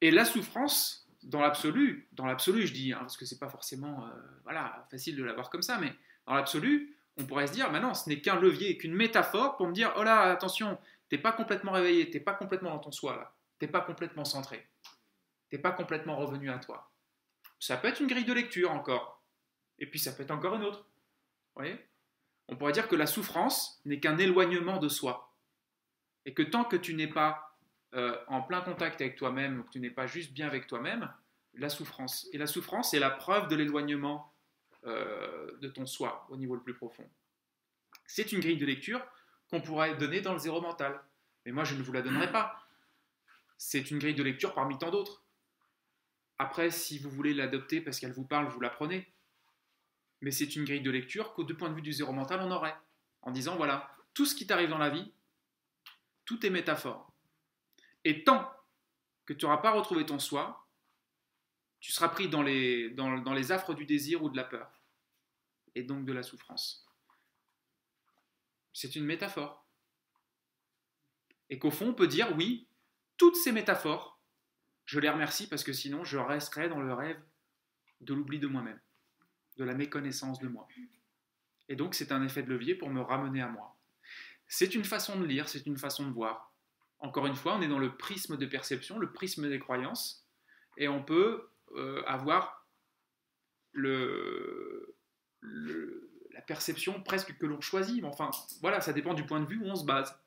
Et la souffrance, dans l'absolu, dans l'absolu, je dis, hein, parce que c'est pas forcément euh, voilà, facile de l'avoir comme ça, mais dans l'absolu, on pourrait se dire, maintenant, ce n'est qu'un levier, qu'une métaphore pour me dire, oh là, attention, t'es pas complètement réveillé, t'es pas complètement dans ton soi là, t'es pas complètement centré, t'es pas complètement revenu à toi. Ça peut être une grille de lecture encore, et puis ça peut être encore une autre. Vous voyez? On pourrait dire que la souffrance n'est qu'un éloignement de soi, et que tant que tu n'es pas euh, en plein contact avec toi-même, que tu n'es pas juste bien avec toi-même, la souffrance. Et la souffrance est la preuve de l'éloignement euh, de ton soi au niveau le plus profond. C'est une grille de lecture qu'on pourrait donner dans le zéro mental. Mais moi, je ne vous la donnerai pas. C'est une grille de lecture parmi tant d'autres. Après, si vous voulez l'adopter parce qu'elle vous parle, vous la prenez. Mais c'est une grille de lecture qu'au point de vue du zéro mental, on aurait. En disant, voilà, tout ce qui t'arrive dans la vie, tout est métaphore. Et tant que tu n'auras pas retrouvé ton soi, tu seras pris dans les, affres du désir ou de la peur, et donc de la souffrance. C'est une métaphore. Et qu'au fond, on peut dire, oui, toutes ces métaphores, je les remercie parce que sinon, je resterais dans le rêve de l'oubli de moi-même, de la méconnaissance de moi. Et donc, c'est un effet de levier pour me ramener à moi. C'est une façon de lire, c'est une façon de voir. Encore une fois, on est dans le prisme de perception, le prisme des croyances, et on peut euh, avoir la perception presque que l'on choisit. Mais enfin, voilà, ça dépend du point de vue où on se base.